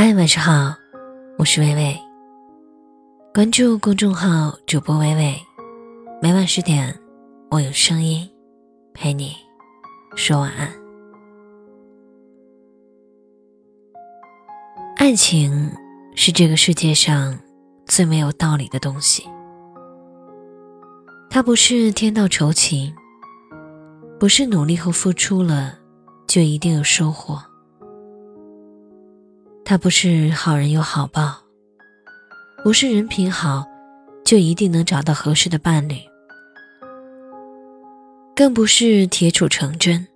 嗨，晚上好，我是微微。关注公众号主播微微，每晚十点，我有声音陪你说晚安。爱情是这个世界上最没有道理的东西，它不是天道酬勤，不是努力和付出了就一定有收获。他不是好人有好报，不是人品好就一定能找到合适的伴侣，更不是铁杵成针。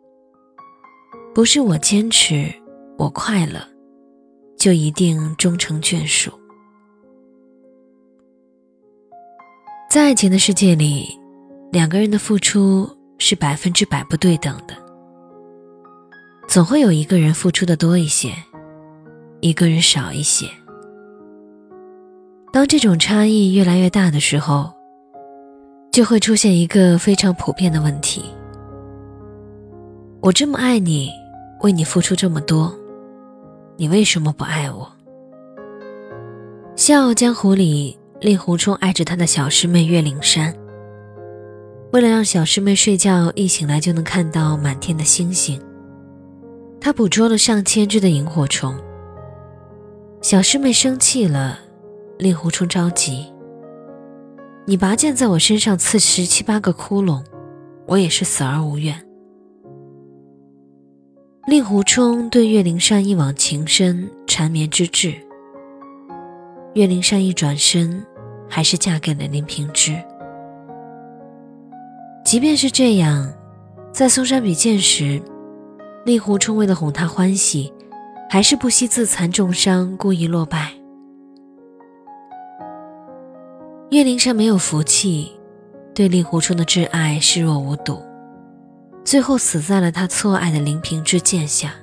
不是我坚持，我快乐，就一定终成眷属。在爱情的世界里，两个人的付出是百分之百不对等的，总会有一个人付出的多一些。一个人少一些。当这种差异越来越大的时候，就会出现一个非常普遍的问题：我这么爱你，为你付出这么多，你为什么不爱我？《笑傲江湖》里，令狐冲爱着他的小师妹岳灵珊。为了让小师妹睡觉一醒来就能看到满天的星星，他捕捉了上千只的萤火虫。小师妹生气了，令狐冲着急。你拔剑在我身上刺十七八个窟窿，我也是死而无怨。令狐冲对岳灵珊一往情深，缠绵之至。岳灵珊一转身，还是嫁给了林平之。即便是这样，在嵩山比剑时，令狐冲为了哄她欢喜。还是不惜自残重伤，故意落败。岳灵珊没有福气，对令狐冲的挚爱视若无睹，最后死在了他错爱的林平之剑下。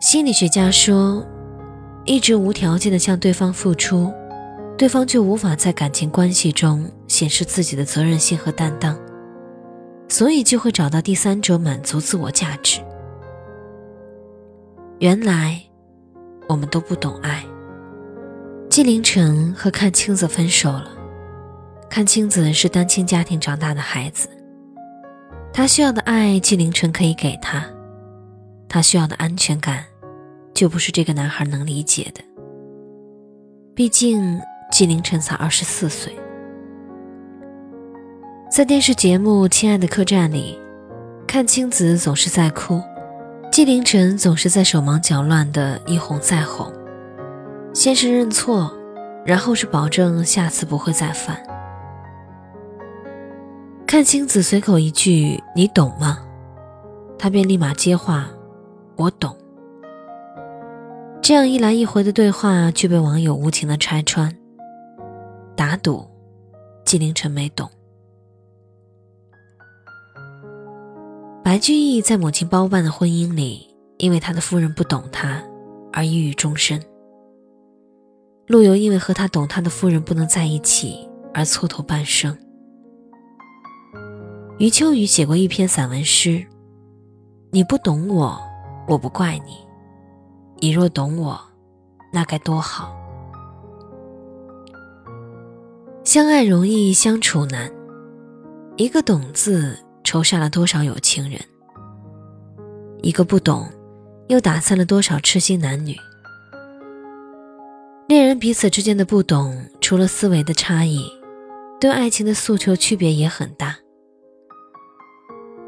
心理学家说，一直无条件的向对方付出，对方就无法在感情关系中显示自己的责任心和担当，所以就会找到第三者满足自我价值。原来，我们都不懂爱。纪凌尘和阚清子分手了。阚清子是单亲家庭长大的孩子，他需要的爱，纪凌尘可以给他；他需要的安全感，就不是这个男孩能理解的。毕竟，纪凌尘才二十四岁。在电视节目《亲爱的客栈》里，阚清子总是在哭。纪凌尘总是在手忙脚乱的一哄再哄，先是认错，然后是保证下次不会再犯。看青子随口一句“你懂吗”，他便立马接话：“我懂。”这样一来一回的对话却被网友无情的拆穿，打赌纪凌尘没懂。白居易在母亲包办的婚姻里，因为他的夫人不懂他，而抑郁终身。陆游因为和他懂他的夫人不能在一起，而蹉跎半生。余秋雨写过一篇散文诗：“你不懂我，我不怪你；你若懂我，那该多好。相爱容易相处难，一个懂字。”仇杀了多少有情人？一个不懂，又打散了多少痴心男女？恋人彼此之间的不懂，除了思维的差异，对爱情的诉求区别也很大。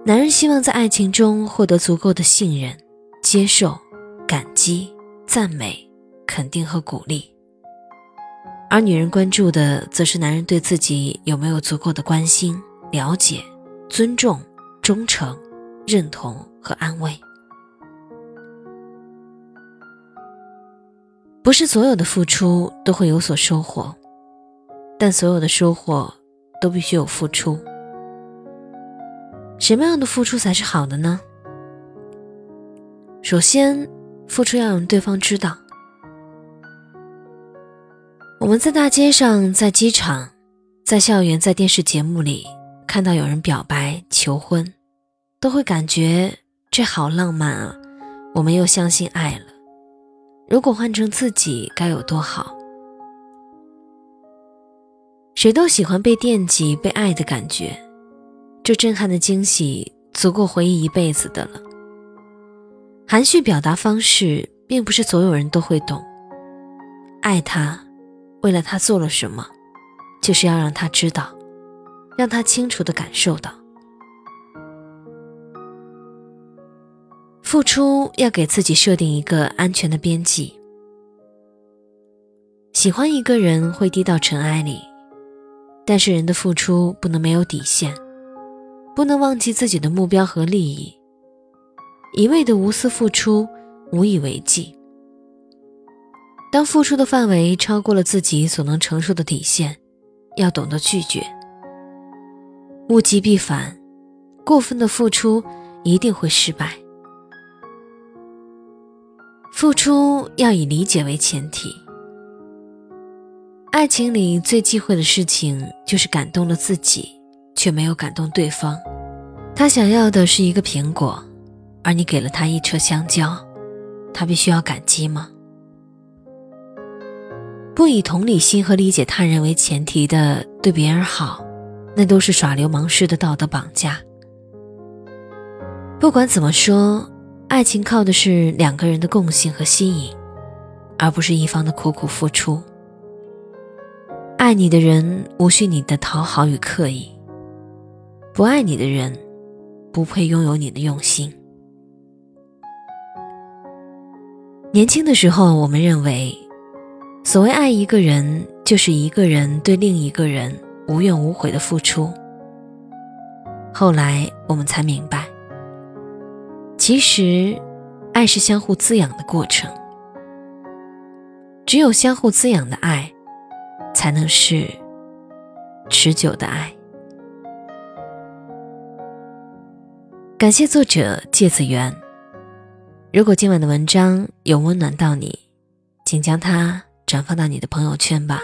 男人希望在爱情中获得足够的信任、接受、感激、赞美、肯定和鼓励，而女人关注的则是男人对自己有没有足够的关心、了解。尊重、忠诚、认同和安慰，不是所有的付出都会有所收获，但所有的收获都必须有付出。什么样的付出才是好的呢？首先，付出要让对方知道。我们在大街上，在机场，在校园，在电视节目里。看到有人表白求婚，都会感觉这好浪漫啊！我们又相信爱了。如果换成自己，该有多好？谁都喜欢被惦记、被爱的感觉，这震撼的惊喜足够回忆一辈子的了。含蓄表达方式，并不是所有人都会懂。爱他，为了他做了什么，就是要让他知道，让他清楚的感受到。付出要给自己设定一个安全的边际。喜欢一个人会低到尘埃里，但是人的付出不能没有底线，不能忘记自己的目标和利益。一味的无私付出，无以为继。当付出的范围超过了自己所能承受的底线，要懂得拒绝。物极必反，过分的付出一定会失败。付出要以理解为前提。爱情里最忌讳的事情就是感动了自己，却没有感动对方。他想要的是一个苹果，而你给了他一车香蕉，他必须要感激吗？不以同理心和理解他人为前提的对别人好，那都是耍流氓式的道德绑架。不管怎么说。爱情靠的是两个人的共性和吸引，而不是一方的苦苦付出。爱你的人无需你的讨好与刻意，不爱你的人不配拥有你的用心。年轻的时候，我们认为，所谓爱一个人，就是一个人对另一个人无怨无悔的付出。后来我们才明白。其实，爱是相互滋养的过程。只有相互滋养的爱，才能是持久的爱。感谢作者芥子园。如果今晚的文章有温暖到你，请将它转发到你的朋友圈吧，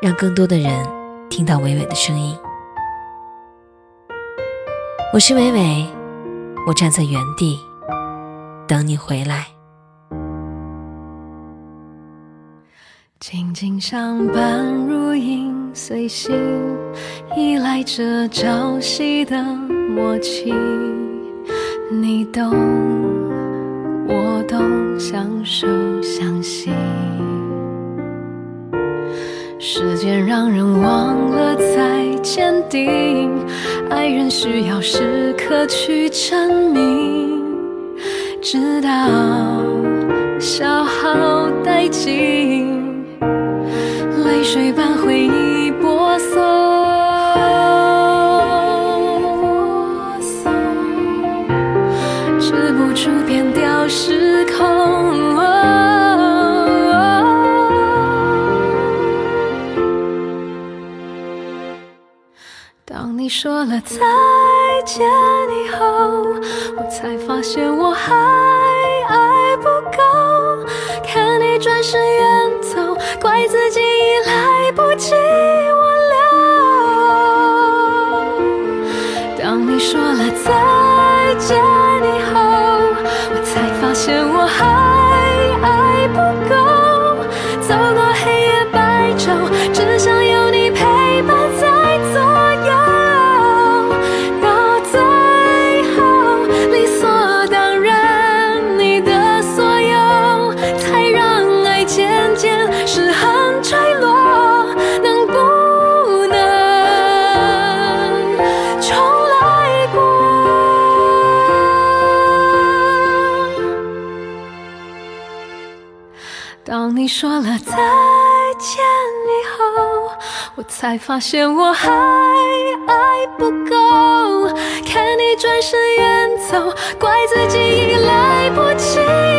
让更多的人听到伟伟的声音。我是伟伟。我站在原地，等你回来。静静相伴，如影随形，依赖着朝夕的默契。你懂，我懂，相守相惜。时间让人忘了再坚定。爱人需要时刻去证明，直到消耗殆尽，你说了再见以后，我才发现我还爱不够。看你转身远走，怪自己已来不及挽留。当你说了再说了再见以后，我才发现我还爱不够。看你转身远走，怪自己已来不及。